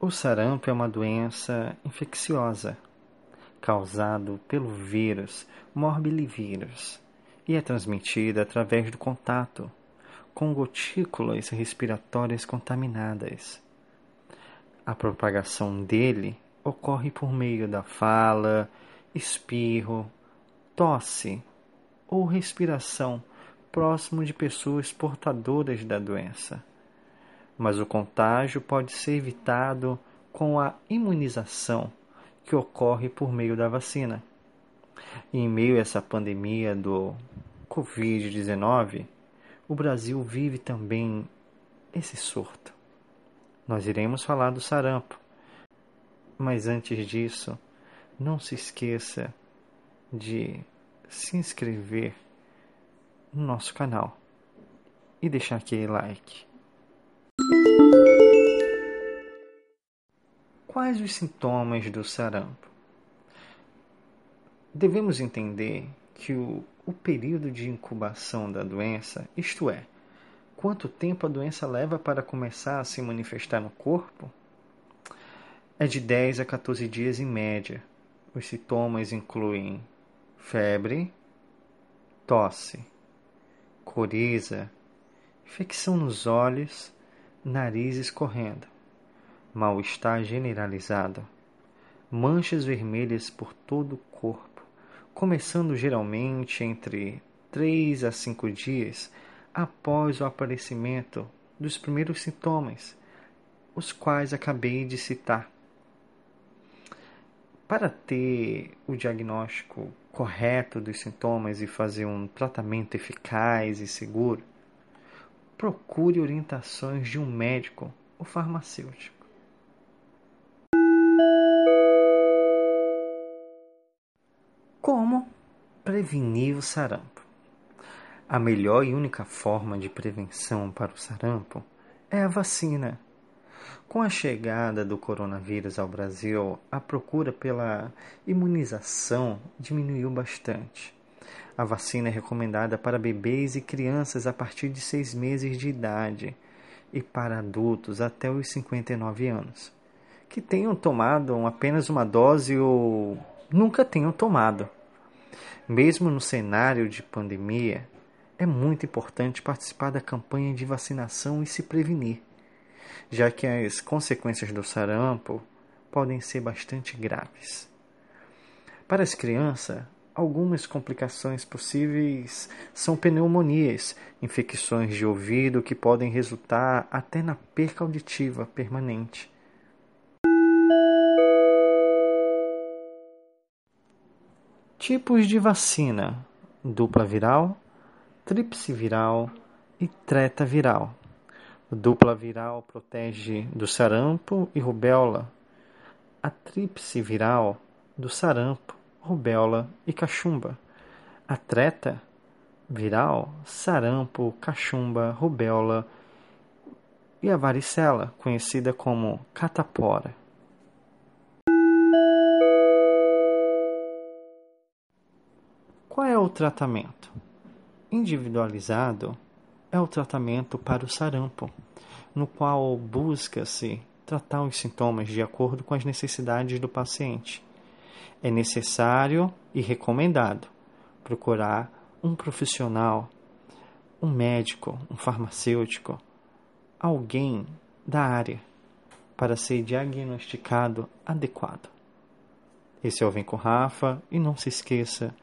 O sarampo é uma doença infecciosa causado pelo vírus morbilivírus e é transmitida através do contato com gotículas respiratórias contaminadas. A propagação dele ocorre por meio da fala, espirro, tosse ou respiração próximo de pessoas portadoras da doença mas o contágio pode ser evitado com a imunização que ocorre por meio da vacina. E em meio a essa pandemia do Covid-19, o Brasil vive também esse surto. Nós iremos falar do sarampo, mas antes disso, não se esqueça de se inscrever no nosso canal e deixar aquele like. Quais os sintomas do sarampo? Devemos entender que o, o período de incubação da doença, isto é, quanto tempo a doença leva para começar a se manifestar no corpo, é de 10 a 14 dias em média. Os sintomas incluem febre, tosse, coriza, infecção nos olhos nariz escorrendo, mal-estar generalizado, manchas vermelhas por todo o corpo, começando geralmente entre 3 a 5 dias após o aparecimento dos primeiros sintomas, os quais acabei de citar. Para ter o diagnóstico correto dos sintomas e fazer um tratamento eficaz e seguro, procure orientações de um médico ou farmacêutico. Como prevenir o sarampo? A melhor e única forma de prevenção para o sarampo é a vacina. Com a chegada do coronavírus ao Brasil, a procura pela imunização diminuiu bastante. A vacina é recomendada para bebês e crianças a partir de seis meses de idade e para adultos até os 59 anos, que tenham tomado apenas uma dose ou nunca tenham tomado. Mesmo no cenário de pandemia, é muito importante participar da campanha de vacinação e se prevenir, já que as consequências do sarampo podem ser bastante graves. Para as crianças, Algumas complicações possíveis são pneumonias, infecções de ouvido que podem resultar até na perca auditiva permanente. Tipos de vacina: dupla viral, tríplice viral e treta viral. dupla viral protege do sarampo e rubéola. A tríplice viral do sarampo rubéola e cachumba. A treta viral, sarampo, cachumba, rubéola e a varicela, conhecida como catapora. Qual é o tratamento? Individualizado é o tratamento para o sarampo, no qual busca-se tratar os sintomas de acordo com as necessidades do paciente é necessário e recomendado procurar um profissional, um médico, um farmacêutico, alguém da área para ser diagnosticado adequado. Esse é o Vem com Rafa e não se esqueça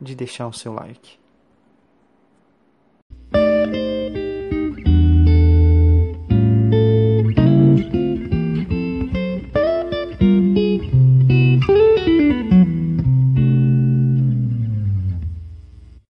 de deixar o seu like.